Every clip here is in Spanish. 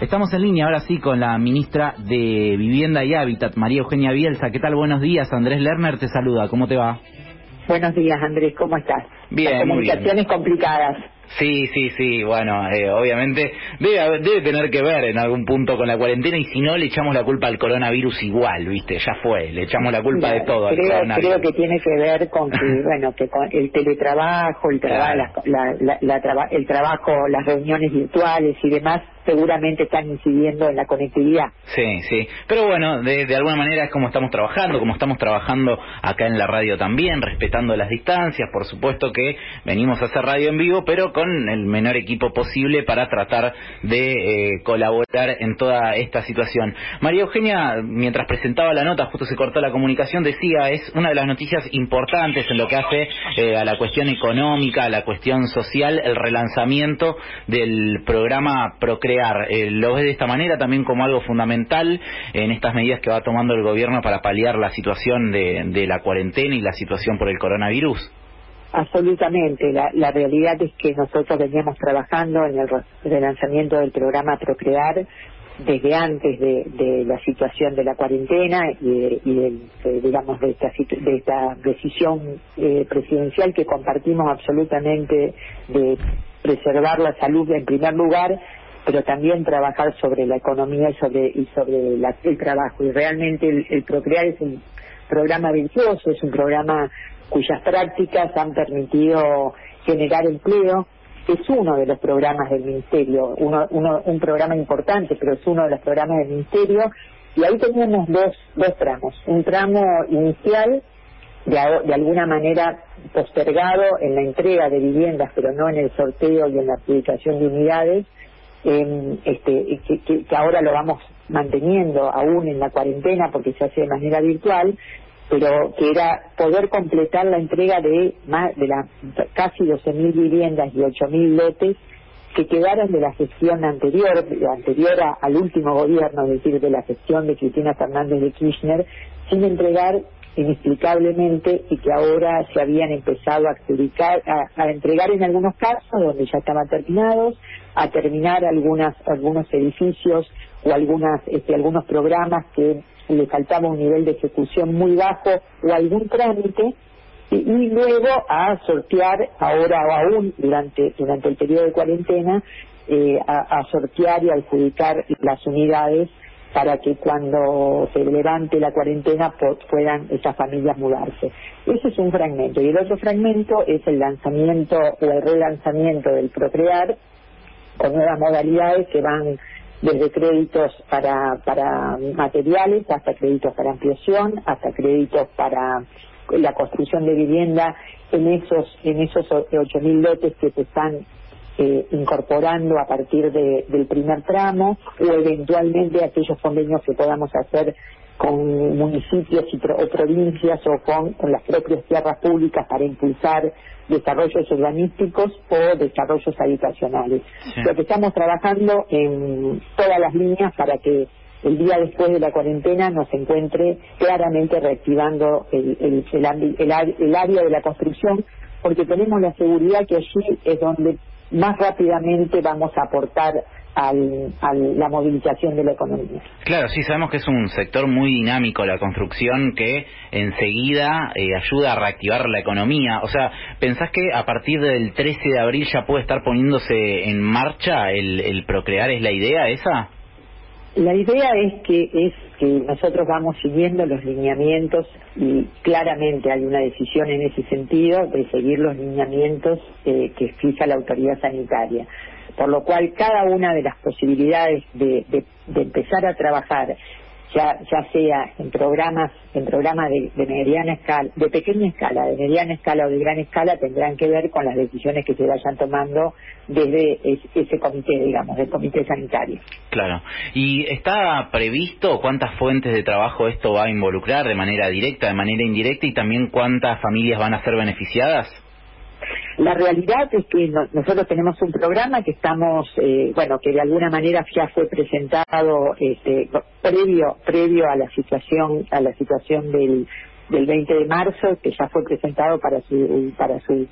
Estamos en línea ahora sí con la ministra de Vivienda y Hábitat, María Eugenia Bielsa. ¿Qué tal? Buenos días. Andrés Lerner te saluda. ¿Cómo te va? Buenos días, Andrés. ¿Cómo estás? Bien, Las comunicaciones complicadas. Sí, sí, sí, bueno, eh, obviamente debe, debe tener que ver en algún punto con la cuarentena y si no le echamos la culpa al coronavirus igual, ¿viste? Ya fue, le echamos la culpa de todo creo, al coronavirus. Creo que tiene que ver con que, bueno, que con el teletrabajo, el, traba, la, la, la, el trabajo, las reuniones virtuales y demás seguramente están incidiendo en la conectividad. Sí, sí. Pero bueno, de, alguna manera es como estamos trabajando, como estamos trabajando acá en la radio también, respetando las distancias. Por supuesto que venimos a hacer radio en vivo, pero con el menor equipo posible para tratar de eh, colaborar en toda esta situación. María Eugenia, mientras presentaba la nota, justo se cortó la comunicación, decía, es una de las noticias importantes en lo que hace eh, a la cuestión económica, a la cuestión social, el relanzamiento del programa Procrear eh, ¿Lo ves de esta manera también como algo fundamental en estas medidas que va tomando el gobierno para paliar la situación de, de la cuarentena y la situación por el coronavirus? Absolutamente. La, la, realidad es que nosotros veníamos trabajando en el relanzamiento del programa Procrear desde antes de, la situación de la cuarentena y, de, digamos de esta, de esta decisión eh, presidencial que compartimos absolutamente de preservar la salud en primer lugar pero también trabajar sobre la economía y sobre, y sobre la, el trabajo. Y realmente el, Procrear es un programa virtuoso, es un programa cuyas prácticas han permitido generar empleo. Es uno de los programas del Ministerio, uno, uno, un programa importante, pero es uno de los programas del Ministerio. Y ahí tenemos dos, dos tramos. Un tramo inicial, de, de alguna manera postergado en la entrega de viviendas, pero no en el sorteo y en la adjudicación de unidades, eh, este, que, que, ahora lo vamos manteniendo aún en la cuarentena porque se hace de manera virtual, pero que era poder completar la entrega de más de las casi 12.000 viviendas y 8.000 lotes que quedaron de la gestión anterior, anterior al último gobierno, es decir, de la gestión de Cristina Fernández de Kirchner, sin entregar inexplicablemente y que ahora se habían empezado a adjudicar, a, a, entregar en algunos casos donde ya estaban terminados, a terminar algunas algunos edificios o algunas este, algunos programas que le faltaba un nivel de ejecución muy bajo o algún trámite y, luego a sortear ahora o aún durante durante el periodo de cuarentena eh, a sortear y adjudicar las unidades para que cuando se levante la cuarentena puedan esas familias mudarse. Ese es un fragmento. Y el otro fragmento es el lanzamiento o el relanzamiento del Procrear con nuevas modalidades que van desde créditos para, para materiales hasta créditos para ampliación, hasta créditos para la construcción de vivienda en esos en esos 8.000 lotes que se están eh, incorporando a partir de, del primer tramo o eventualmente aquellos convenios que podamos hacer con municipios y pro, o provincias o con, con, las propias tierras públicas para impulsar desarrollos urbanísticos o desarrollos habitacionales. Sí. Lo que estamos trabajando en todas las líneas para que el día después de la cuarentena nos encuentre claramente reactivando el, el, el, el, el área de la construcción porque tenemos la seguridad que allí es donde más rápidamente vamos a aportar al, a la movilización de la economía. Claro, sí, sabemos que es un sector muy dinámico la construcción que enseguida eh, ayuda a reactivar la economía. O sea, ¿pensás que a partir del 13 de abril ya puede estar poniéndose en marcha el, el procrear? ¿Es la idea esa? La idea es que es que nosotros vamos siguiendo los lineamientos y claramente hay una decisión en ese sentido de seguir los lineamientos eh, que fija la autoridad sanitaria. Por lo cual cada una de las posibilidades de, de, de empezar a trabajar ya, ya sea en programas, en programas de, de, mediana escala, de pequeña escala, de mediana escala o de gran escala, tendrán que ver con las decisiones que se vayan tomando desde ese, ese comité, digamos, del comité sanitario. Claro. ¿Y está previsto cuántas fuentes de trabajo esto va a involucrar de manera directa, de manera indirecta y también cuántas familias van a ser beneficiadas? La realidad es que no, nosotros tenemos un programa que estamos, eh, bueno, que de alguna manera ya fue presentado este, previo previo a la situación a la situación del del 20 de marzo, que ya fue presentado para su para su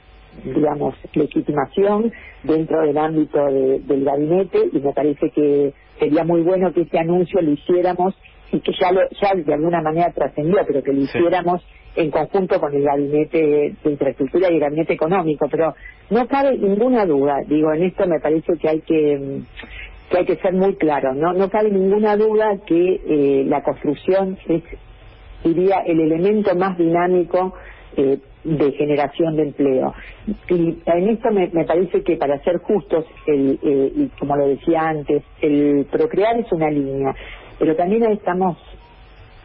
digamos, legitimación dentro del ámbito del gabinete y me parece que sería muy bueno que ese anuncio lo hiciéramos y que ya, lo, ya de alguna manera trascendió, pero que lo hiciéramos en conjunto con el gabinete de infraestructura y el gabinete económico. Pero no cabe ninguna duda, digo, en esto me parece que hay que que hay que ser muy claro, no no cabe ninguna duda que eh, la construcción es diría el elemento más dinámico eh, de generación de empleo. Y en esto me, parece que para ser justos, el, eh, y como lo decía antes, el procrear es una línea, pero también estamos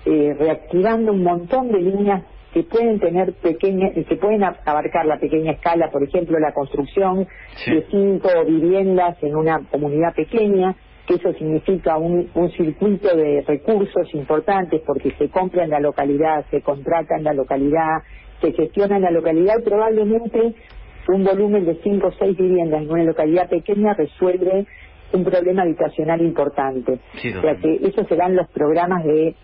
eh, reactivando un montón de líneas que pueden tener pequeña, que pueden abarcar la pequeña escala, por ejemplo, la construcción de cinco viviendas en una comunidad pequeña, que eso significa un, un circuito de recursos importantes porque se compra en la localidad, se contrata en la localidad, se gestiona en la localidad y probablemente un volumen de cinco o seis viviendas en una localidad pequeña resuelve un problema habitacional importante. o sea que esos serán los programas de,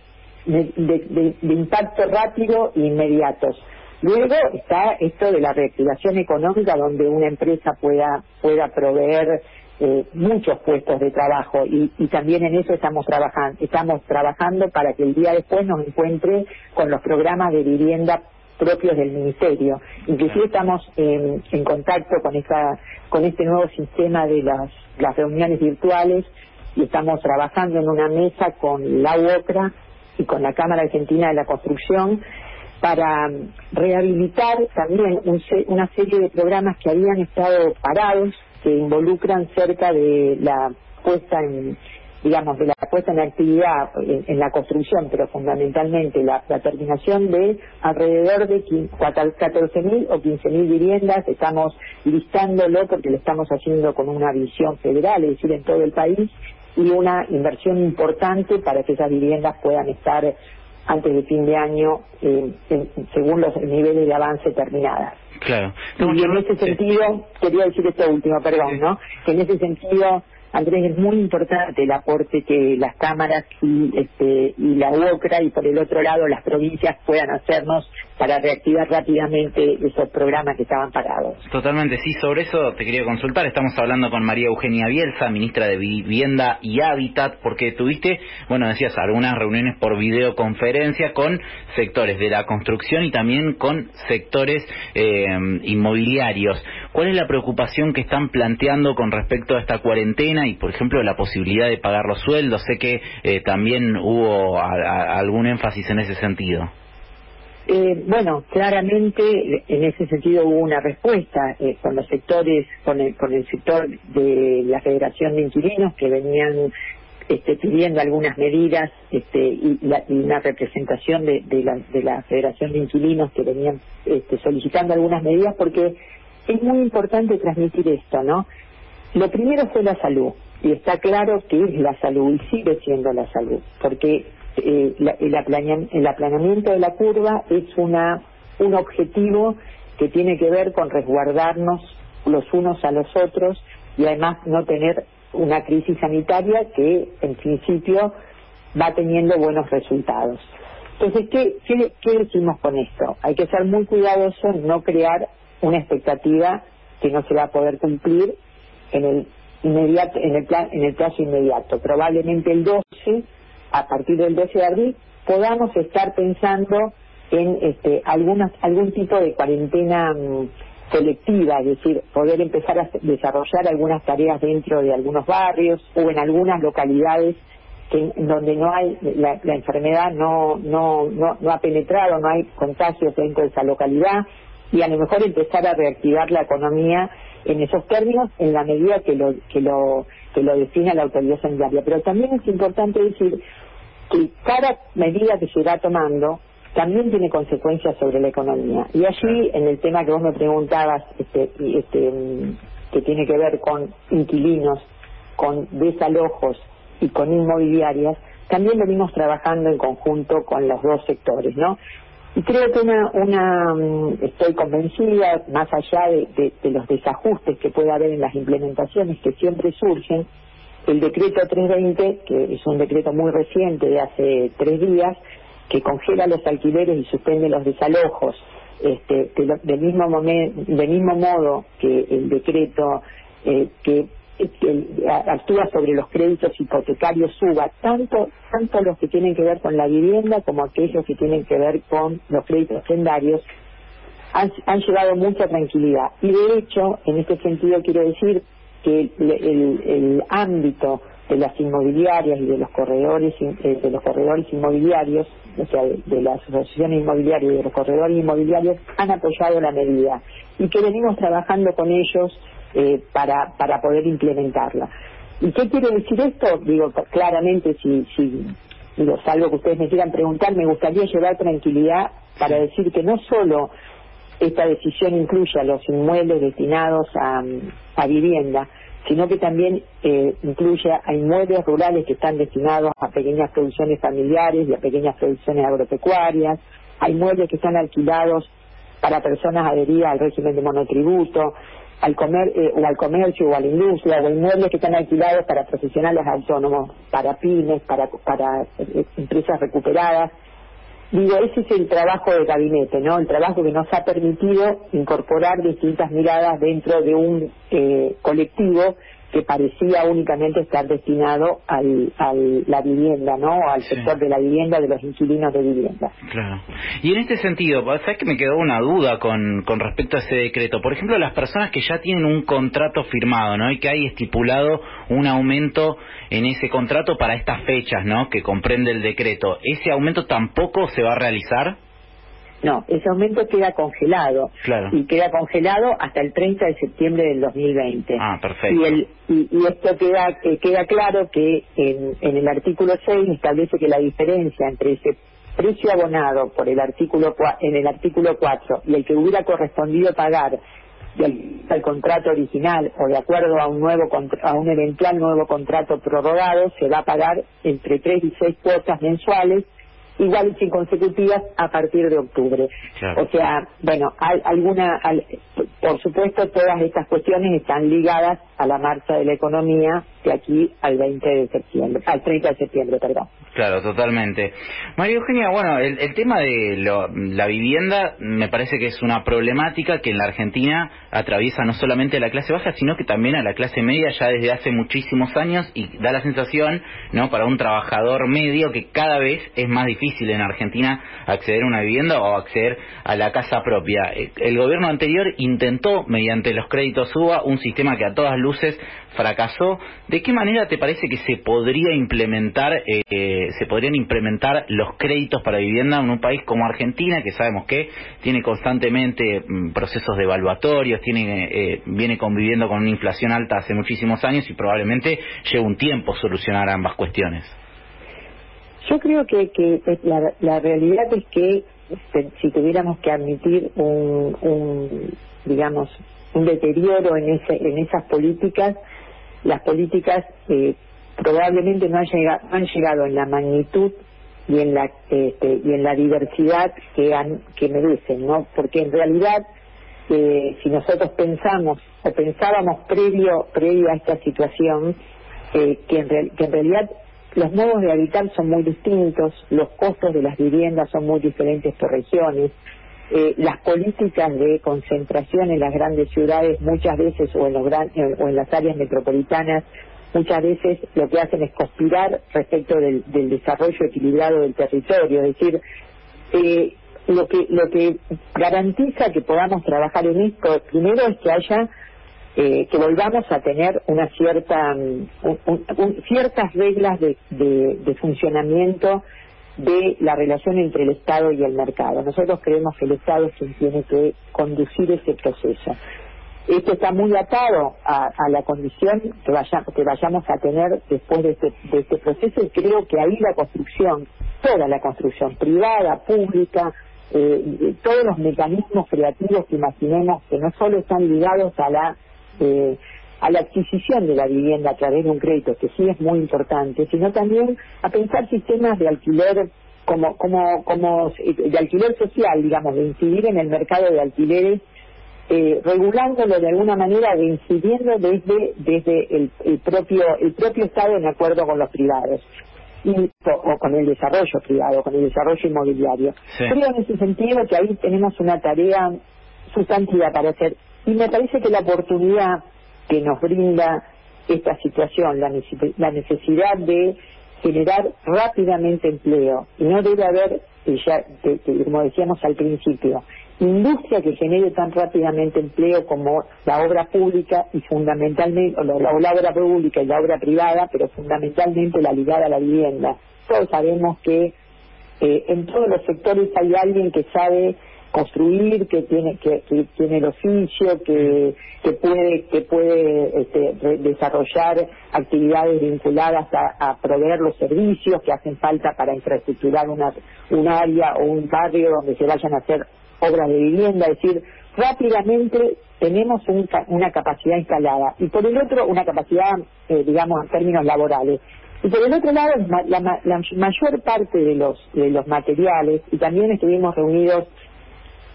de, impacto rápido e inmediatos. Luego está esto de la reactivación económica donde una empresa pueda, pueda proveer eh, muchos puestos de trabajo y, y, también en eso estamos trabajando estamos trabajando para que el día después nos encuentre con los programas de vivienda propios del ministerio. Inclusive estamos en, contacto con esta, con este nuevo sistema de las, las reuniones virtuales y estamos trabajando en una mesa con la UOCRA y con la Cámara Argentina de la Construcción para rehabilitar también una serie de programas que habían estado parados, que involucran cerca de la puesta en, digamos, de la puesta en actividad en, la construcción, pero fundamentalmente la, terminación de alrededor de 14.000 o 15.000 viviendas. Estamos listándolo porque lo estamos haciendo con una visión federal, es decir, en todo el país, y una inversión importante para que esas viviendas puedan estar antes de fin de año, eh, según los niveles de avance terminadas. Claro. Y en ese sentido, quería decir esto último, perdón, ¿no? Que en ese sentido Andrés, es muy importante el aporte que las cámaras y, este, y la UOCRA y por el otro lado las provincias puedan hacernos para reactivar rápidamente esos programas que estaban parados. Totalmente, sí, sobre eso te quería consultar. Estamos hablando con María Eugenia Bielsa, ministra de Vivienda y Hábitat, porque tuviste, bueno, decías, algunas reuniones por videoconferencia con sectores de la construcción y también con sectores eh, inmobiliarios. ¿Cuál es la preocupación que están planteando con respecto a esta cuarentena y, por ejemplo, la posibilidad de pagar los sueldos? Sé que eh, también hubo algún énfasis en ese sentido. Eh, bueno, claramente en ese sentido hubo una respuesta eh, con los sectores, con el, con el sector de la Federación de Inquilinos que venían este, pidiendo algunas medidas este, y, una representación de, la, de la Federación de Inquilinos que venían este, solicitando algunas medidas porque es muy importante transmitir esto, ¿no? Lo primero fue la salud, y está claro que es la salud y sigue siendo la salud, porque eh, el, aplanamiento de la curva es una un objetivo que tiene que ver con resguardarnos los unos a los otros y además no tener una crisis sanitaria que en principio va teniendo buenos resultados. Entonces, ¿qué, qué, qué decimos con esto? Hay que ser muy cuidadosos, no crear una expectativa que no se va a poder cumplir en el inmediato en el plan en el plazo inmediato probablemente el 12 a partir del 12 de abril podamos estar pensando en este algunas algún tipo de cuarentena mm, colectiva, es decir, poder empezar a desarrollar algunas tareas dentro de algunos barrios o en algunas localidades que, donde no hay la, la enfermedad no, no no no ha penetrado, no hay contagios dentro de esa localidad y a lo mejor empezar a reactivar la economía en esos términos en la medida que lo que lo que lo defina la autoridad sanitaria. Pero también es importante decir que cada medida que se va tomando también tiene consecuencias sobre la economía. Y allí en el tema que vos me preguntabas este, este que tiene que ver con inquilinos con desalojos y con inmobiliarias también venimos trabajando en conjunto con los dos sectores, ¿no? Y creo que una, una mm, estoy convencida, más allá de, los desajustes que puede haber en las implementaciones que siempre surgen, el decreto 320, que es un decreto muy reciente de hace tres días, que congela los alquileres y suspende los desalojos. Este, del mismo del mismo modo que el decreto eh, que, actúa sobre los créditos hipotecarios suba tanto tanto los que tienen que ver con la vivienda como aquellos que tienen que ver con los créditos secundarios han, han llevado mucha tranquilidad. Y de hecho en este sentido quiero decir que el, ámbito de las inmobiliarias y de los corredores eh, de los corredores inmobiliarios, o sea, de, las asociaciones inmobiliarias y de los corredores inmobiliarios han apoyado la medida. Y que venimos trabajando con ellos eh, para para poder implementarla. ¿Y qué quiere decir esto? Digo claramente si si digo salvo que ustedes me quieran preguntar, me gustaría llevar tranquilidad para decir que no solo esta decisión incluye a los inmuebles destinados a, vivienda, sino que también eh, incluye a inmuebles rurales que están destinados a pequeñas producciones familiares y a pequeñas producciones agropecuarias, hay inmuebles que están alquilados para personas adheridas al régimen de monotributo, al comer, eh, o al comercio o a la industria, o inmuebles que están alquilados para profesionales autónomos, para pymes, para, para eh, empresas recuperadas, Digo, ese es el trabajo de gabinete, ¿no? El trabajo que nos ha permitido incorporar distintas miradas dentro de un eh, colectivo que parecía únicamente estar destinado al, al la vivienda, ¿no? Al sector de la vivienda, de los inquilinos de vivienda. Claro. Y en este sentido, ¿sabes que me quedó una duda con, con respecto a ese decreto? Por ejemplo, las personas que ya tienen un contrato firmado, ¿no? Y que hay estipulado un aumento en ese contrato para estas fechas, ¿no? Que comprende el decreto. ¿Ese aumento tampoco se va a realizar? No, ese aumento queda congelado. Y queda congelado hasta el 30 de septiembre del 2020. Ah, perfecto. Y, el, y, esto queda, queda claro que en, en el artículo 6 establece que la diferencia entre ese precio abonado por el artículo en el artículo 4 y el que hubiera correspondido pagar del, al contrato original o de acuerdo a un nuevo a un eventual nuevo contrato prorrogado se va a pagar entre 3 y 6 cuotas mensuales iguales y consecutivas a partir de octubre. O sea, bueno, hay alguna, por supuesto, todas estas cuestiones están ligadas a la marcha de la economía de aquí al 20 de septiembre, al 30 de septiembre, perdón. Claro, totalmente. María Eugenia, bueno, el, tema de la vivienda me parece que es una problemática que en la Argentina atraviesa no solamente a la clase baja, sino que también a la clase media ya desde hace muchísimos años y da la sensación, ¿no?, para un trabajador medio que cada vez es más difícil en Argentina acceder a una vivienda o acceder a la casa propia. El gobierno anterior intentó, mediante los créditos UBA, un sistema que a todas luces fracasó. ¿De qué manera te parece que se podría implementar, eh, se podrían implementar los créditos para vivienda en un país como Argentina, que sabemos que tiene constantemente mm, procesos devaluatorios, tiene, eh, viene conviviendo con una inflación alta hace muchísimos años y probablemente lleva un tiempo solucionar ambas cuestiones? Yo creo que, que la, realidad es que este, si tuviéramos que admitir un, un digamos, un deterioro en, ese, en esas políticas, las políticas eh, probablemente no han, llegado, han llegado en la magnitud y en la este, y en la diversidad que han que merecen no porque en realidad eh, si nosotros pensamos o pensábamos previo previo a esta situación eh, que, en que en realidad los modos de habitar son muy distintos los costos de las viviendas son muy diferentes por regiones eh, las políticas de concentración en las grandes ciudades muchas veces o en, los o en las áreas metropolitanas muchas veces lo que hacen es conspirar respecto del, desarrollo equilibrado del territorio, es decir, eh, lo que lo que garantiza que podamos trabajar en esto primero es que haya eh, que volvamos a tener una cierta mm, ciertas reglas de, de funcionamiento de la relación entre el Estado y el mercado. Nosotros creemos que el Estado es quien tiene que conducir ese proceso. Esto está muy atado a, la condición que, que vayamos a tener después de este, de este proceso y creo que ahí la construcción, toda la construcción privada, pública, eh, todos los mecanismos creativos que imaginemos que no solo están ligados a la eh, a la adquisición de la vivienda a través de un crédito, que sí es muy importante, sino también a pensar sistemas de alquiler como, como, como de alquiler social, digamos, de incidir en el mercado de alquileres, eh, regulándolo de alguna manera, de incidiendo desde, desde el, propio, el propio Estado en acuerdo con los privados. y, o, con el desarrollo privado, con el desarrollo inmobiliario. Creo en ese sentido que ahí tenemos una tarea sustantiva para hacer y me parece que la oportunidad que nos brinda esta situación, la, necesidad de generar rápidamente empleo, y no debe haber, ya, como decíamos al principio, industria que genere tan rápidamente empleo como la obra pública y fundamentalmente, o la, obra pública y la obra privada, pero fundamentalmente la ligada a la vivienda. Todos sabemos que eh, en todos los sectores hay alguien que sabe construir, que tiene que, tiene el oficio, que, que puede que puede este, desarrollar actividades vinculadas a, proveer los servicios que hacen falta para infraestructurar una, un área o un barrio donde se vayan a hacer obras de vivienda, es decir, rápidamente tenemos una capacidad instalada y por el otro una capacidad, eh, digamos, en términos laborales. Y por el otro lado, la, la, mayor parte de los, de los materiales, y también estuvimos reunidos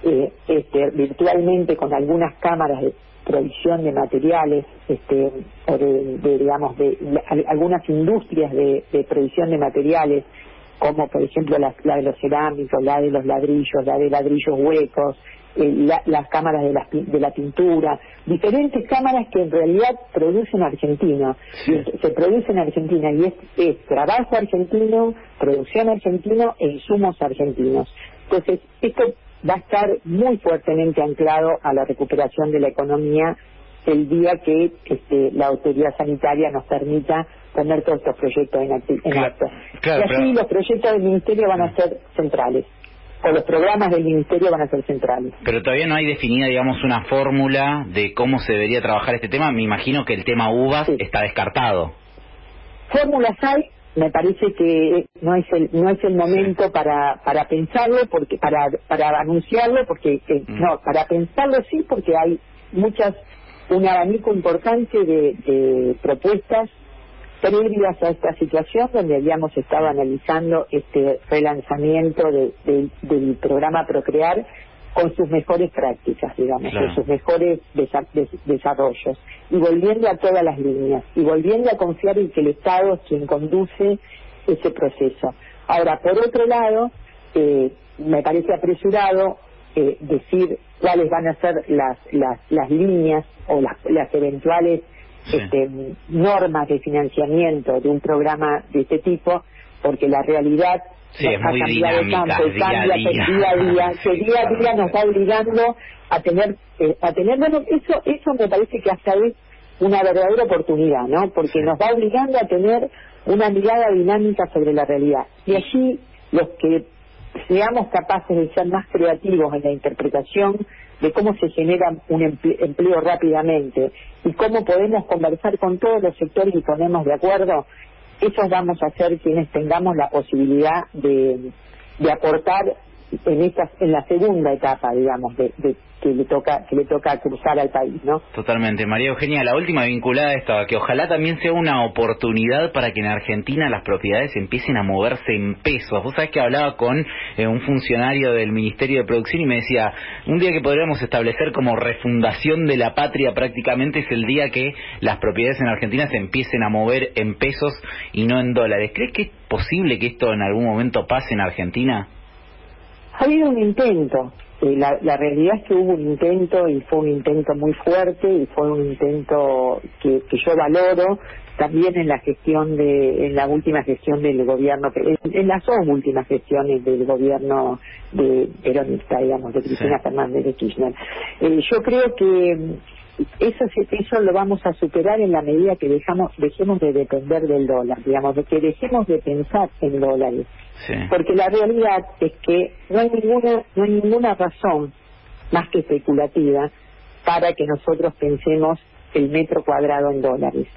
eh, este, virtualmente con algunas cámaras de provisión de materiales, este, o de, digamos, de, algunas industrias de, de provisión de materiales, como por ejemplo la, de los cerámicos, la de los ladrillos, la de ladrillos huecos, eh, las cámaras de la, de la pintura, diferentes cámaras que en realidad producen argentino, se producen en Argentina y es, es trabajo argentino, producción argentino e insumos argentinos. Entonces, esto va a estar muy fuertemente anclado a la recuperación de la economía el día que este, la autoridad sanitaria nos permita poner todos estos proyectos en, acto. y así los proyectos del Ministerio van a ser centrales o los programas del Ministerio van a ser centrales. Pero todavía no hay definida, digamos, una fórmula de cómo se debería trabajar este tema. Me imagino que el tema uvas está descartado. Fórmulas hay, me parece que no es el no es el momento para para pensarlo porque para para anunciarlo porque eh, mm. no para pensarlo sí porque hay muchas un abanico importante de, propuestas previas a esta situación donde habíamos estado analizando este relanzamiento del programa Procrear con sus mejores prácticas, digamos, con sus mejores desarrollos, y volviendo a todas las líneas, y volviendo a confiar en que el Estado es quien conduce ese proceso. Ahora, por otro lado, eh, me parece apresurado eh, decir cuáles van a ser las, las, las líneas o las, las eventuales este, normas de financiamiento de un programa de este tipo, porque la realidad sí, ha cambiado tanto, cambia día, día a día, que día a día nos va obligando a tener, eh, a tener, bueno, eso, eso me parece que hasta es una verdadera oportunidad, ¿no? Porque nos va obligando a tener una mirada dinámica sobre la realidad. Y allí los que seamos capaces de ser más creativos en la interpretación de cómo se genera un empleo, rápidamente y cómo podemos conversar con todos los sectores y ponemos de acuerdo, esos vamos a ser quienes tengamos la posibilidad de, de aportar en esta en la segunda etapa digamos de, que le toca que le toca cruzar al país no totalmente María Eugenia la última vinculada a esto que ojalá también sea una oportunidad para que en Argentina las propiedades empiecen a moverse en pesos. Vos sabés que hablaba con eh, un funcionario del Ministerio de Producción y me decía un día que podríamos establecer como refundación de la patria prácticamente es el día que las propiedades en Argentina se empiecen a mover en pesos y no en dólares ¿crees que es posible que esto en algún momento pase en Argentina? Ha habido un intento. Eh, la, la, realidad es que hubo un intento y fue un intento muy fuerte y fue un intento que, que yo valoro también en la gestión de, en la última gestión del gobierno, en, las dos últimas gestiones del gobierno de peronista, digamos, de Cristina Fernández de Kirchner. Eh, yo creo que eso eso lo vamos a superar en la medida que dejamos dejemos de depender del dólar digamos de que dejemos de pensar en dólares porque la realidad es que no hay ninguna no hay ninguna razón más que especulativa para que nosotros pensemos el metro cuadrado en dólares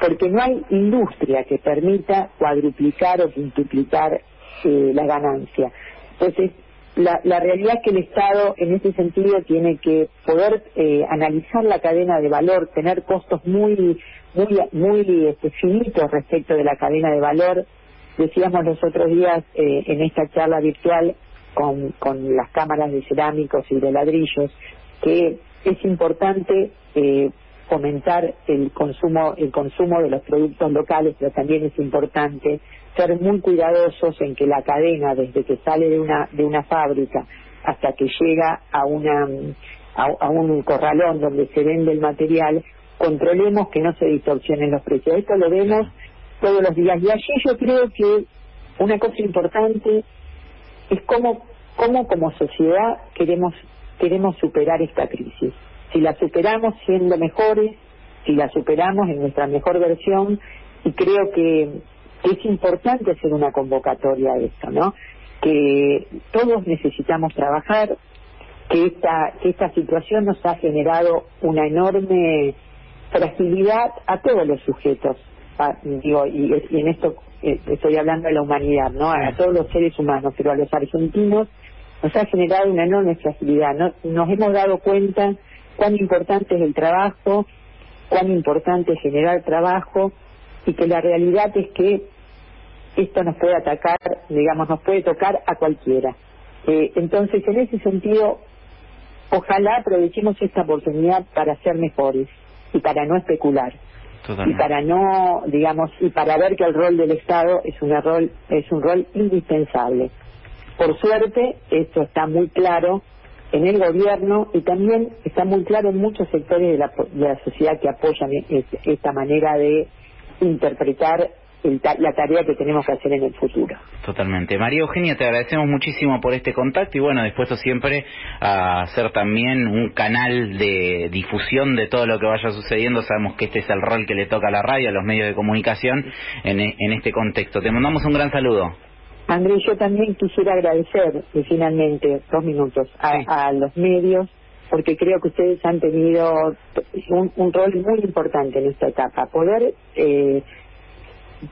porque no hay industria que permita cuadruplicar o quintuplicar eh, la ganancia entonces la, la, realidad es que el Estado en ese sentido tiene que poder eh, analizar la cadena de valor, tener costos muy muy muy este, finitos respecto de la cadena de valor. Decíamos los otros días eh, en esta charla virtual con, con las cámaras de cerámicos y de ladrillos que es importante eh, fomentar el consumo, el consumo de los productos locales, pero también es importante ser muy cuidadosos en que la cadena, desde que sale de una, de una fábrica hasta que llega a una a, un corralón donde se vende el material, controlemos que no se distorsionen los precios. Esto lo vemos todos los días. Y allí yo creo que una cosa importante es cómo, cómo como sociedad queremos, queremos superar esta crisis. Si la superamos siendo mejores, si la superamos en nuestra mejor versión, y creo que es importante hacer una convocatoria a esto, ¿no? Que todos necesitamos trabajar, que esta, que esta situación nos ha generado una enorme fragilidad a todos los sujetos. Y, en esto eh, estoy hablando de la humanidad, ¿no? A todos los seres humanos, pero a los argentinos nos ha generado una enorme fragilidad. ¿no? Nos hemos dado cuenta cuán importante es el trabajo, cuán importante es generar trabajo y que la realidad es que esto nos puede atacar, digamos, nos puede tocar a cualquiera. Eh, entonces, en ese sentido, ojalá aprovechemos esta oportunidad para ser mejores y para no especular y para no digamos y para ver que el rol del Estado es un rol es un rol indispensable. Por suerte esto está muy claro en el gobierno y también está muy claro en muchos sectores de la, de la sociedad que apoyan esta manera de interpretar la tarea que tenemos que hacer en el futuro. Totalmente. María Eugenia, te agradecemos muchísimo por este contacto y bueno, dispuesto siempre a hacer también un canal de difusión de todo lo que vaya sucediendo. Sabemos que este es el rol que le toca a la radio, a los medios de comunicación en, e, este contexto. Te mandamos un gran saludo. Andrés, yo también quisiera agradecer, y finalmente, dos minutos, a, los medios, porque creo que ustedes han tenido un, rol muy importante en esta etapa. Poder eh,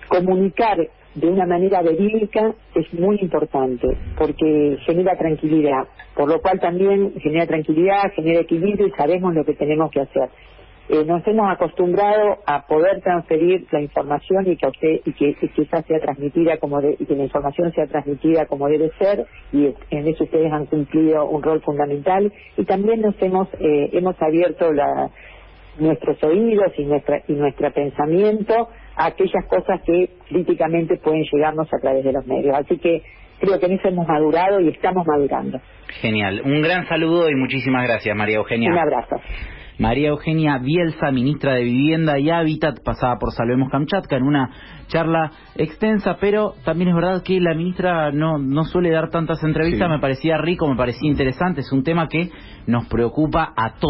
comunicar de una manera verídica es muy importante porque genera tranquilidad, por lo cual también genera tranquilidad, genera equilibrio y sabemos lo que tenemos que hacer. Eh, nos hemos acostumbrado a poder transferir la información y que, usted, y que, sea transmitida como y que la información sea transmitida como debe ser y en eso ustedes han cumplido un rol fundamental y también nos hemos eh, hemos abierto la, nuestros oídos y nuestra y nuestro pensamiento aquellas cosas que críticamente pueden llegarnos a través de los medios. Así que creo que en eso hemos madurado y estamos madurando. Genial. Un gran saludo y muchísimas gracias, María Eugenia. Un abrazo. María Eugenia Bielsa, ministra de Vivienda y Hábitat, pasada por Salvemos Kamchatka en una charla extensa, pero también es verdad que la ministra no, no suele dar tantas entrevistas, me parecía rico, me parecía interesante, es un tema que nos preocupa a todos.